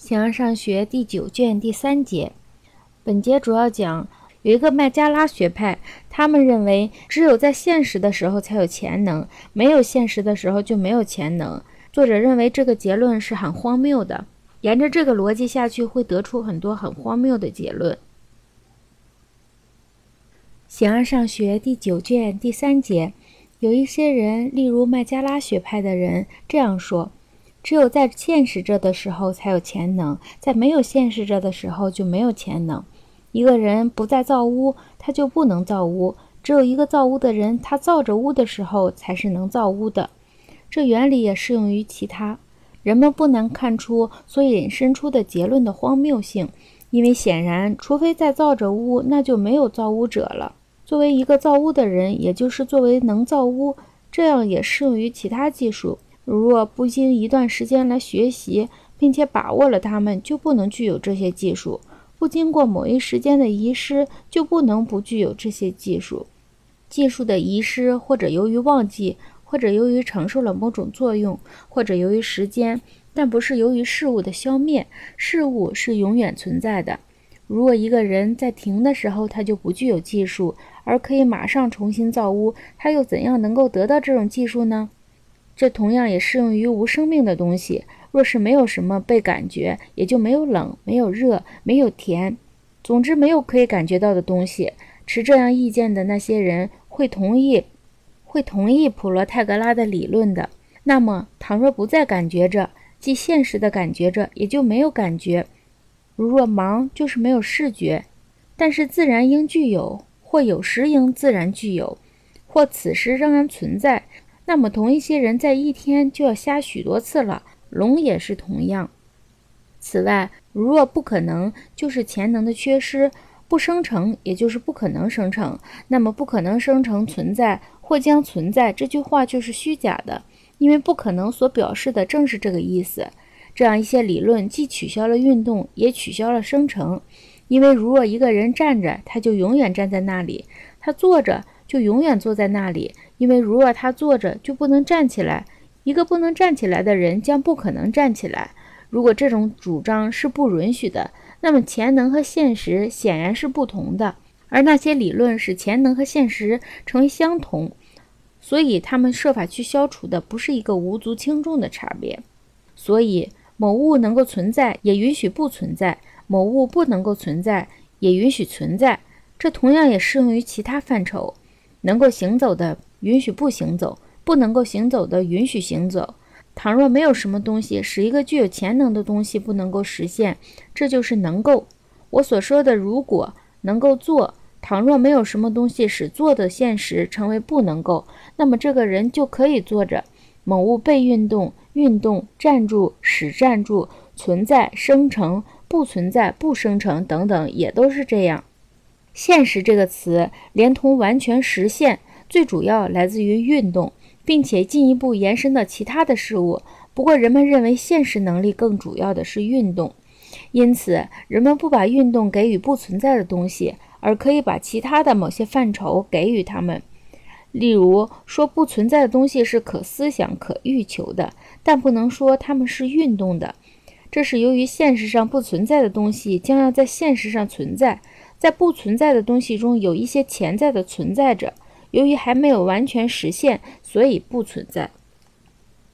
形而上学第九卷第三节，本节主要讲有一个麦加拉学派，他们认为只有在现实的时候才有潜能，没有现实的时候就没有潜能。作者认为这个结论是很荒谬的，沿着这个逻辑下去会得出很多很荒谬的结论。形而上学第九卷第三节，有一些人，例如麦加拉学派的人这样说。只有在现实着的时候才有潜能，在没有现实着的时候就没有潜能。一个人不再造屋，他就不能造屋。只有一个造屋的人，他造着屋的时候才是能造屋的。这原理也适用于其他。人们不难看出所引申出的结论的荒谬性，因为显然，除非在造着屋，那就没有造屋者了。作为一个造屋的人，也就是作为能造屋，这样也适用于其他技术。如若不经一段时间来学习，并且把握了它们，就不能具有这些技术；不经过某一时间的遗失，就不能不具有这些技术。技术的遗失，或者由于忘记，或者由于承受了某种作用，或者由于时间，但不是由于事物的消灭。事物是永远存在的。如果一个人在停的时候，他就不具有技术，而可以马上重新造屋，他又怎样能够得到这种技术呢？这同样也适用于无生命的东西。若是没有什么被感觉，也就没有冷、没有热、没有甜，总之没有可以感觉到的东西。持这样意见的那些人会同意，会同意普罗泰戈拉的理论的。那么，倘若不再感觉着，即现实的感觉着，也就没有感觉。如若盲，就是没有视觉。但是自然应具有，或有时应自然具有，或此时仍然存在。那么，同一些人在一天就要瞎许多次了。龙也是同样。此外，如若不可能，就是潜能的缺失；不生成，也就是不可能生成。那么，不可能生成存在或将存在这句话就是虚假的，因为不可能所表示的正是这个意思。这样一些理论既取消了运动，也取消了生成。因为如若一个人站着，他就永远站在那里；他坐着。就永远坐在那里，因为如若他坐着就不能站起来，一个不能站起来的人将不可能站起来。如果这种主张是不允许的，那么潜能和现实显然是不同的，而那些理论使潜能和现实成为相同，所以他们设法去消除的不是一个无足轻重的差别。所以，某物能够存在，也允许不存在；某物不能够存在，也允许存在。这同样也适用于其他范畴。能够行走的允许不行走，不能够行走的允许行走。倘若没有什么东西使一个具有潜能的东西不能够实现，这就是能够。我所说的如果能够做，倘若没有什么东西使做的现实成为不能够，那么这个人就可以坐着。某物被运动、运动、站住、使站住、存在、生成、不存在、不生成等等，也都是这样。现实这个词，连同完全实现，最主要来自于运动，并且进一步延伸到其他的事物。不过，人们认为现实能力更主要的是运动，因此人们不把运动给予不存在的东西，而可以把其他的某些范畴给予他们。例如，说不存在的东西是可思想、可欲求的，但不能说它们是运动的。这是由于现实上不存在的东西将要在现实上存在。在不存在的东西中有一些潜在的存在着，由于还没有完全实现，所以不存在。